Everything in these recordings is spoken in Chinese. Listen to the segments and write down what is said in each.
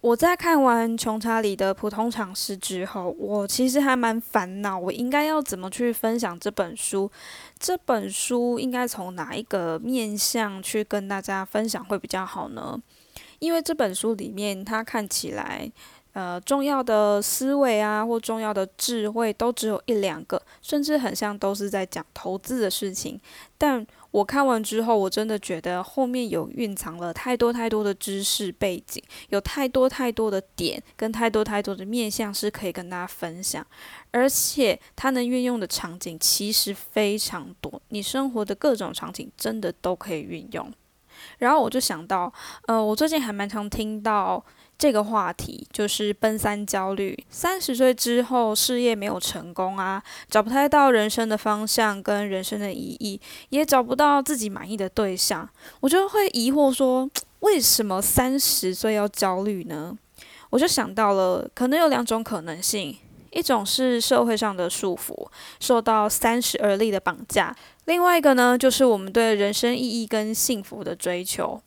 我在看完穷查理的普通常识之后，我其实还蛮烦恼，我应该要怎么去分享这本书？这本书应该从哪一个面向去跟大家分享会比较好呢？因为这本书里面，它看起来。呃，重要的思维啊，或重要的智慧，都只有一两个，甚至很像都是在讲投资的事情。但我看完之后，我真的觉得后面有蕴藏了太多太多的知识背景，有太多太多的点，跟太多太多的面向是可以跟大家分享。而且它能运用的场景其实非常多，你生活的各种场景真的都可以运用。然后我就想到，呃，我最近还蛮常听到。这个话题就是奔三焦虑。三十岁之后，事业没有成功啊，找不太到人生的方向跟人生的意义，也找不到自己满意的对象，我就会疑惑说，为什么三十岁要焦虑呢？我就想到了，可能有两种可能性：一种是社会上的束缚，受到三十而立的绑架；另外一个呢，就是我们对人生意义跟幸福的追求。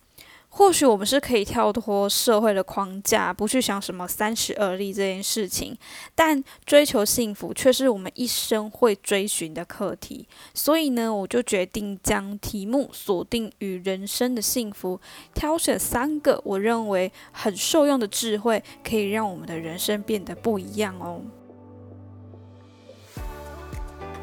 或许我们是可以跳脱社会的框架，不去想什么三十而立这件事情，但追求幸福却是我们一生会追寻的课题。所以呢，我就决定将题目锁定于人生的幸福，挑选三个我认为很受用的智慧，可以让我们的人生变得不一样哦。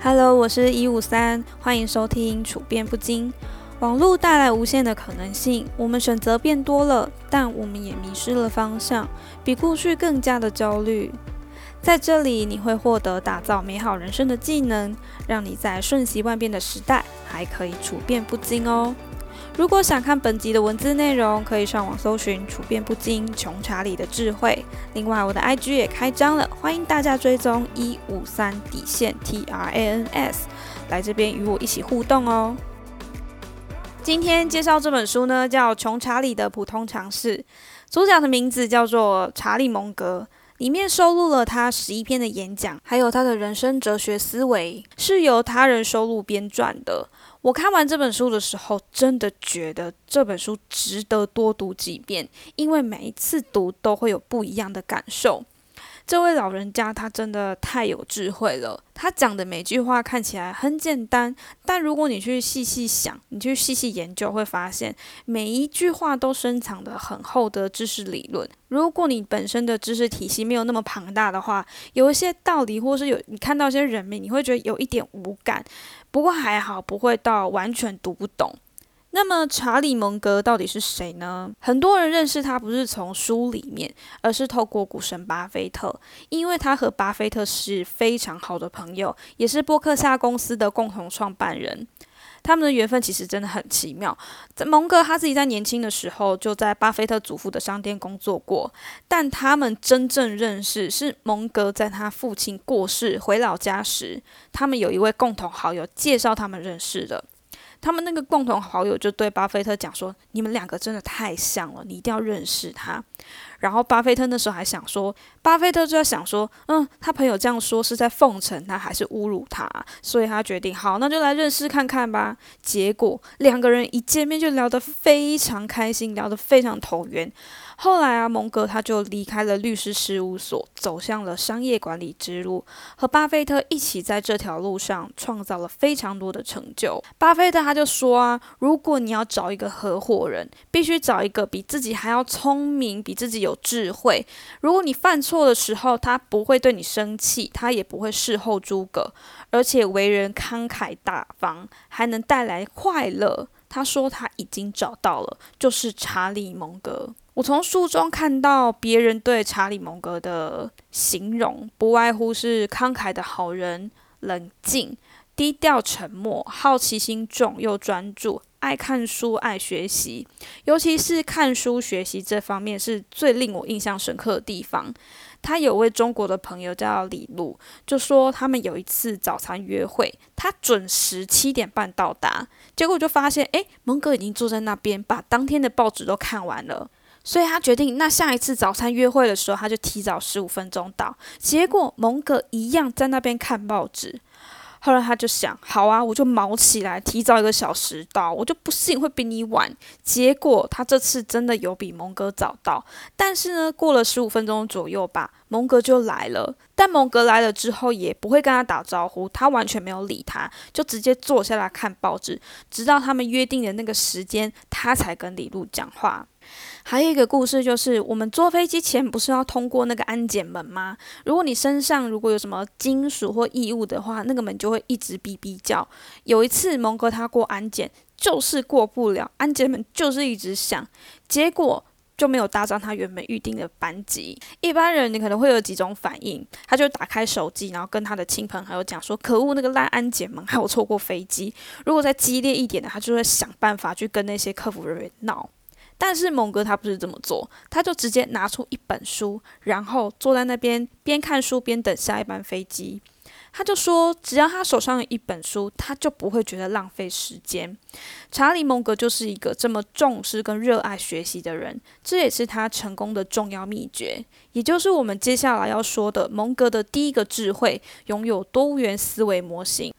Hello，我是一五三，欢迎收听处变不惊。网络带来无限的可能性，我们选择变多了，但我们也迷失了方向，比过去更加的焦虑。在这里，你会获得打造美好人生的技能，让你在瞬息万变的时代还可以处变不惊哦。如果想看本集的文字内容，可以上网搜寻“处变不惊”，穷查理的智慧。另外，我的 IG 也开张了，欢迎大家追踪一五三底线 T R A N S，来这边与我一起互动哦。今天介绍这本书呢，叫《穷查理的普通常识》，主讲的名字叫做查理·蒙格，里面收录了他十一篇的演讲，还有他的人生哲学思维，是由他人收录编撰的。我看完这本书的时候，真的觉得这本书值得多读几遍，因为每一次读都会有不一样的感受。这位老人家他真的太有智慧了，他讲的每句话看起来很简单，但如果你去细细想，你去细细研究，会发现每一句话都深藏的很厚的知识理论。如果你本身的知识体系没有那么庞大的话，有一些道理或是有你看到一些人名，你会觉得有一点无感。不过还好，不会到完全读不懂。那么查理·蒙格到底是谁呢？很多人认识他不是从书里面，而是透过股神巴菲特，因为他和巴菲特是非常好的朋友，也是波克夏公司的共同创办人。他们的缘分其实真的很奇妙。在蒙格他自己在年轻的时候就在巴菲特祖父的商店工作过，但他们真正认识是蒙格在他父亲过世回老家时，他们有一位共同好友介绍他们认识的。他们那个共同好友就对巴菲特讲说：“你们两个真的太像了，你一定要认识他。”然后巴菲特那时候还想说，巴菲特就在想说：“嗯，他朋友这样说是在奉承他还是侮辱他？”所以他决定：“好，那就来认识看看吧。”结果两个人一见面就聊得非常开心，聊得非常投缘。后来啊，蒙格他就离开了律师事务所，走向了商业管理之路，和巴菲特一起在这条路上创造了非常多的成就。巴菲特他就说啊，如果你要找一个合伙人，必须找一个比自己还要聪明、比自己有智慧。如果你犯错的时候，他不会对你生气，他也不会事后诸葛，而且为人慷慨大方，还能带来快乐。他说他已经找到了，就是查理·蒙格。我从书中看到别人对查理·蒙格的形容，不外乎是慷慨的好人、冷静、低调、沉默、好奇心重又专注、爱看书、爱学习，尤其是看书学习这方面是最令我印象深刻的地方。他有位中国的朋友叫李璐，就说他们有一次早餐约会，他准时七点半到达，结果就发现，哎，蒙哥已经坐在那边，把当天的报纸都看完了。所以他决定，那下一次早餐约会的时候，他就提早十五分钟到。结果蒙哥一样在那边看报纸。后来他就想，好啊，我就毛起来，提早一个小时到，我就不信会比你晚。结果他这次真的有比蒙哥早到，但是呢，过了十五分钟左右吧，蒙哥就来了。但蒙哥来了之后也不会跟他打招呼，他完全没有理他，就直接坐下来看报纸，直到他们约定的那个时间，他才跟李璐讲话。还有一个故事就是，我们坐飞机前不是要通过那个安检门吗？如果你身上如果有什么金属或异物的话，那个门就会一直哔哔叫。有一次蒙哥他过安检，就是过不了，安检门就是一直响，结果就没有搭上他原本预定的班机。一般人你可能会有几种反应，他就打开手机，然后跟他的亲朋好友讲说：“可恶，那个烂安检门害我错过飞机。”如果再激烈一点的，他就会想办法去跟那些客服人员闹。但是蒙哥他不是这么做，他就直接拿出一本书，然后坐在那边边看书边等下一班飞机。他就说，只要他手上有一本书，他就不会觉得浪费时间。查理·蒙格就是一个这么重视跟热爱学习的人，这也是他成功的重要秘诀，也就是我们接下来要说的蒙格的第一个智慧——拥有多元思维模型。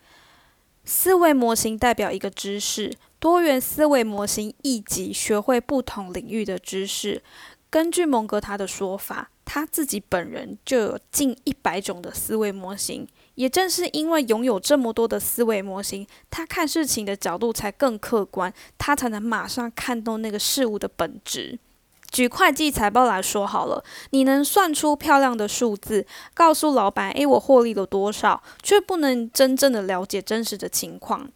思维模型代表一个知识。多元思维模型一级学会不同领域的知识。根据蒙哥他的说法，他自己本人就有近一百种的思维模型。也正是因为拥有这么多的思维模型，他看事情的角度才更客观，他才能马上看懂那个事物的本质。举会计财报来说好了，你能算出漂亮的数字，告诉老板：“诶，我获利了多少？”却不能真正的了解真实的情况。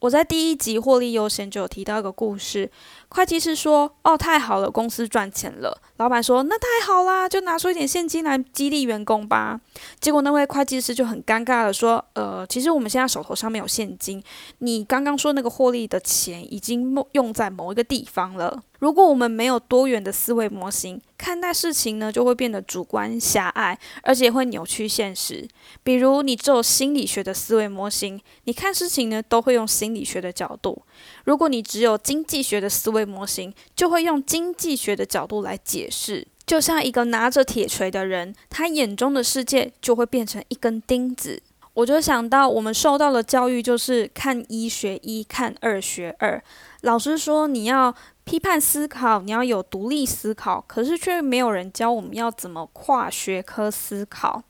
我在第一集获利优先就有提到一个故事，会计师说：“哦，太好了，公司赚钱了。”老板说：“那太好啦，就拿出一点现金来激励员工吧。”结果那位会计师就很尴尬的说：“呃，其实我们现在手头上没有现金，你刚刚说那个获利的钱已经用在某一个地方了。”如果我们没有多元的思维模型，看待事情呢，就会变得主观狭隘，而且会扭曲现实。比如，你只有心理学的思维模型，你看事情呢，都会用心理学的角度；如果你只有经济学的思维模型，就会用经济学的角度来解释。就像一个拿着铁锤的人，他眼中的世界就会变成一根钉子。我就想到，我们受到的教育就是看一学一，看二学二。老师说你要。批判思考，你要有独立思考，可是却没有人教我们要怎么跨学科思考。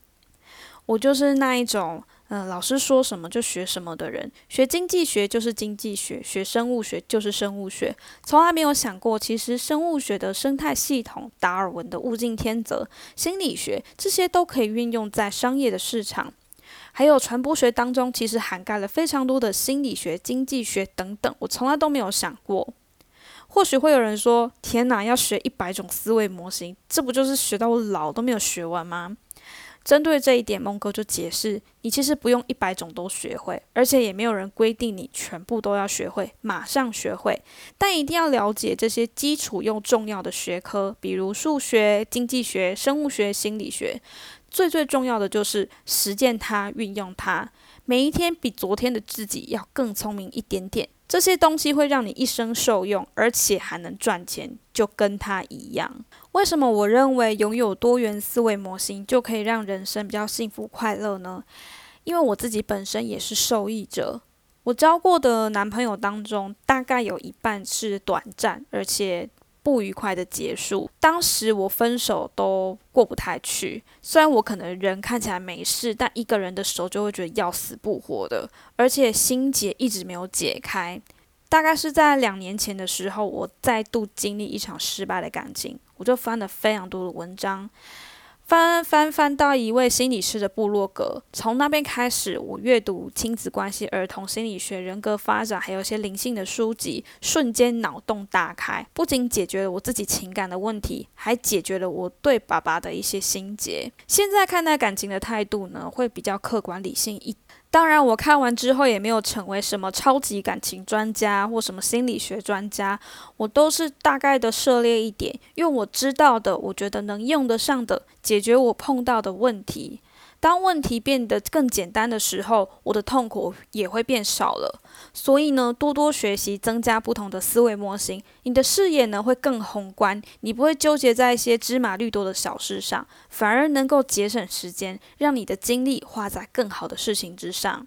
我就是那一种，嗯，老师说什么就学什么的人。学经济学就是经济学，学生物学就是生物学，从来没有想过，其实生物学的生态系统、达尔文的物竞天择、心理学这些都可以运用在商业的市场，还有传播学当中，其实涵盖了非常多的心理学、经济学等等，我从来都没有想过。或许会有人说：“天哪，要学一百种思维模型，这不就是学到我老都没有学完吗？”针对这一点，孟哥就解释：“你其实不用一百种都学会，而且也没有人规定你全部都要学会，马上学会。但一定要了解这些基础又重要的学科，比如数学、经济学、生物学、心理学。最最重要的就是实践它，运用它，每一天比昨天的自己要更聪明一点点。”这些东西会让你一生受用，而且还能赚钱，就跟它一样。为什么我认为拥有多元思维模型就可以让人生比较幸福快乐呢？因为我自己本身也是受益者。我交过的男朋友当中，大概有一半是短暂，而且。不愉快的结束，当时我分手都过不太去。虽然我可能人看起来没事，但一个人的时候就会觉得要死不活的，而且心结一直没有解开。大概是在两年前的时候，我再度经历一场失败的感情，我就翻了非常多的文章。翻翻翻到一位心理师的部落格，从那边开始，我阅读亲子关系、儿童心理学、人格发展，还有一些灵性的书籍，瞬间脑洞大开，不仅解决了我自己情感的问题，还解决了我对爸爸的一些心结。现在看待感情的态度呢，会比较客观理性一。当然，我看完之后也没有成为什么超级感情专家或什么心理学专家，我都是大概的涉猎一点，用我知道的，我觉得能用得上的，解决我碰到的问题。当问题变得更简单的时候，我的痛苦也会变少了。所以呢，多多学习，增加不同的思维模型，你的视野呢会更宏观，你不会纠结在一些芝麻绿豆的小事上，反而能够节省时间，让你的精力花在更好的事情之上。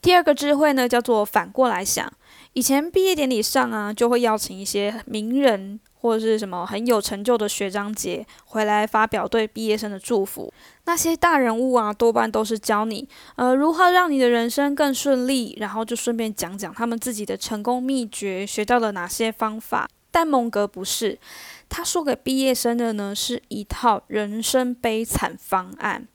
第二个智慧呢，叫做反过来想。以前毕业典礼上啊，就会邀请一些名人或者是什么很有成就的学长姐回来发表对毕业生的祝福。那些大人物啊，多半都是教你呃如何让你的人生更顺利，然后就顺便讲讲他们自己的成功秘诀，学到了哪些方法。但蒙格不是，他说给毕业生的呢，是一套人生悲惨方案。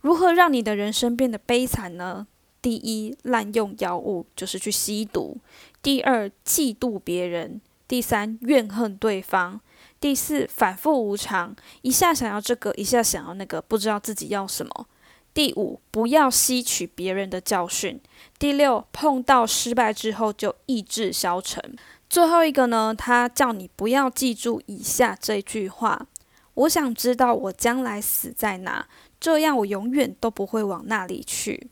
如何让你的人生变得悲惨呢？第一，滥用药物，就是去吸毒；第二，嫉妒别人；第三，怨恨对方；第四，反复无常，一下想要这个，一下想要那个，不知道自己要什么；第五，不要吸取别人的教训；第六，碰到失败之后就意志消沉；最后一个呢，他叫你不要记住以下这句话：我想知道我将来死在哪，这样我永远都不会往那里去。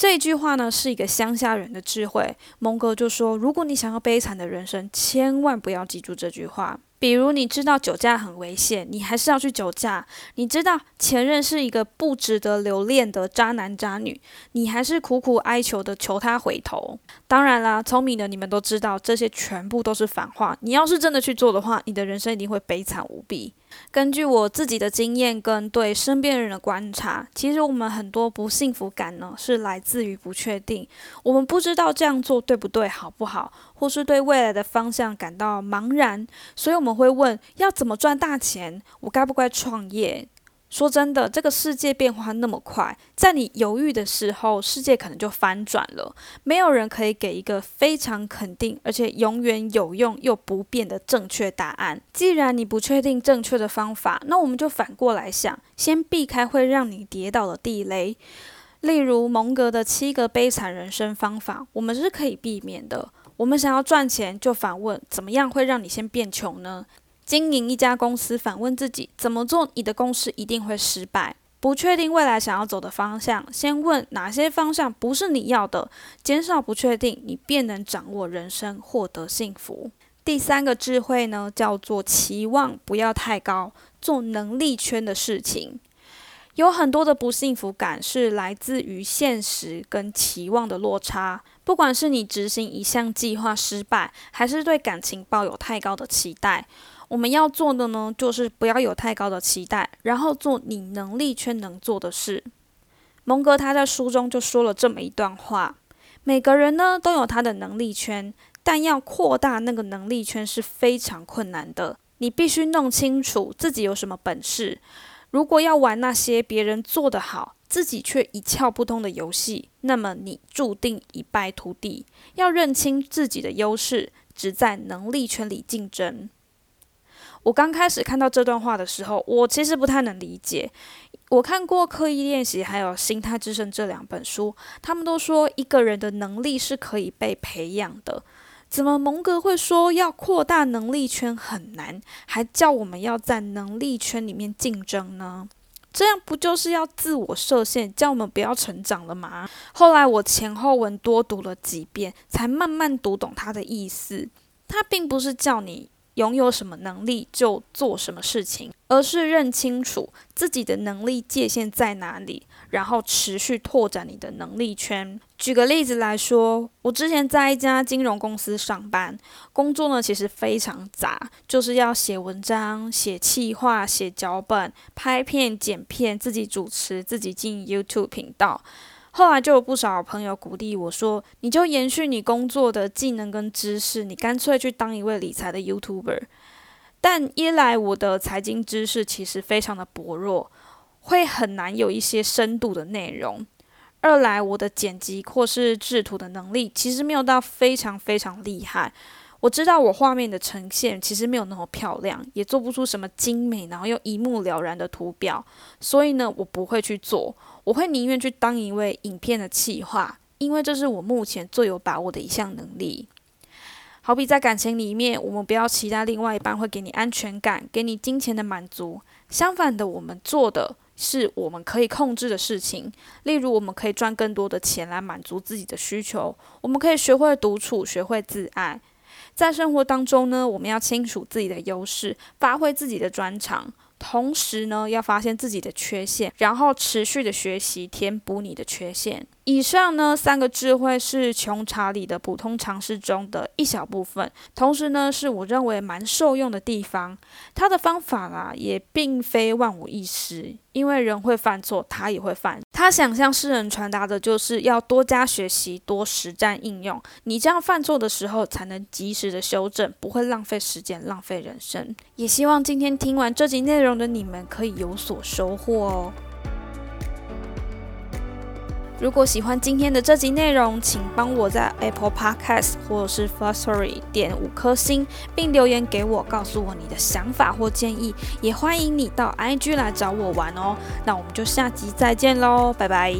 这一句话呢，是一个乡下人的智慧。蒙哥就说：“如果你想要悲惨的人生，千万不要记住这句话。比如，你知道酒驾很危险，你还是要去酒驾；你知道前任是一个不值得留恋的渣男渣女，你还是苦苦哀求的求他回头。当然啦，聪明的你们都知道，这些全部都是反话。你要是真的去做的话，你的人生一定会悲惨无比。”根据我自己的经验跟对身边人的观察，其实我们很多不幸福感呢，是来自于不确定。我们不知道这样做对不对、好不好，或是对未来的方向感到茫然，所以我们会问：要怎么赚大钱？我该不该创业？说真的，这个世界变化那么快，在你犹豫的时候，世界可能就翻转了。没有人可以给一个非常肯定，而且永远有用又不变的正确答案。既然你不确定正确的方法，那我们就反过来想，先避开会让你跌倒的地雷。例如蒙格的七个悲惨人生方法，我们是可以避免的。我们想要赚钱，就反问：怎么样会让你先变穷呢？经营一家公司，反问自己怎么做，你的公司一定会失败。不确定未来想要走的方向，先问哪些方向不是你要的，减少不确定，你便能掌握人生，获得幸福。第三个智慧呢，叫做期望不要太高，做能力圈的事情。有很多的不幸福感是来自于现实跟期望的落差。不管是你执行一项计划失败，还是对感情抱有太高的期待。我们要做的呢，就是不要有太高的期待，然后做你能力圈能做的事。蒙格他在书中就说了这么一段话：每个人呢都有他的能力圈，但要扩大那个能力圈是非常困难的。你必须弄清楚自己有什么本事。如果要玩那些别人做得好，自己却一窍不通的游戏，那么你注定一败涂地。要认清自己的优势，只在能力圈里竞争。我刚开始看到这段话的时候，我其实不太能理解。我看过《刻意练习》还有《心态制胜》这两本书，他们都说一个人的能力是可以被培养的。怎么蒙格会说要扩大能力圈很难，还叫我们要在能力圈里面竞争呢？这样不就是要自我设限，叫我们不要成长了吗？后来我前后文多读了几遍，才慢慢读懂他的意思。他并不是叫你。拥有什么能力就做什么事情，而是认清楚自己的能力界限在哪里，然后持续拓展你的能力圈。举个例子来说，我之前在一家金融公司上班，工作呢其实非常杂，就是要写文章、写企划、写脚本、拍片、剪片，自己主持，自己经营 YouTube 频道。后来就有不少朋友鼓励我说：“你就延续你工作的技能跟知识，你干脆去当一位理财的 YouTuber。”但一来我的财经知识其实非常的薄弱，会很难有一些深度的内容；二来我的剪辑或是制图的能力其实没有到非常非常厉害。我知道我画面的呈现其实没有那么漂亮，也做不出什么精美然后又一目了然的图表，所以呢，我不会去做。我会宁愿去当一位影片的企划，因为这是我目前最有把握的一项能力。好比在感情里面，我们不要期待另外一半会给你安全感，给你金钱的满足。相反的，我们做的是我们可以控制的事情。例如，我们可以赚更多的钱来满足自己的需求。我们可以学会独处，学会自爱。在生活当中呢，我们要清楚自己的优势，发挥自己的专长。同时呢，要发现自己的缺陷，然后持续的学习填补你的缺陷。以上呢三个智慧是穷查理的普通常识中的一小部分，同时呢是我认为蛮受用的地方。他的方法啦也并非万无一失，因为人会犯错，他也会犯。他想向世人传达的就是要多加学习，多实战应用。你这样犯错的时候，才能及时的修正，不会浪费时间，浪费人生。也希望今天听完这集内容的你们可以有所收获哦。如果喜欢今天的这集内容，请帮我在 Apple Podcast 或是 First Story 点五颗星，并留言给我，告诉我你的想法或建议。也欢迎你到 IG 来找我玩哦。那我们就下集再见喽，拜拜。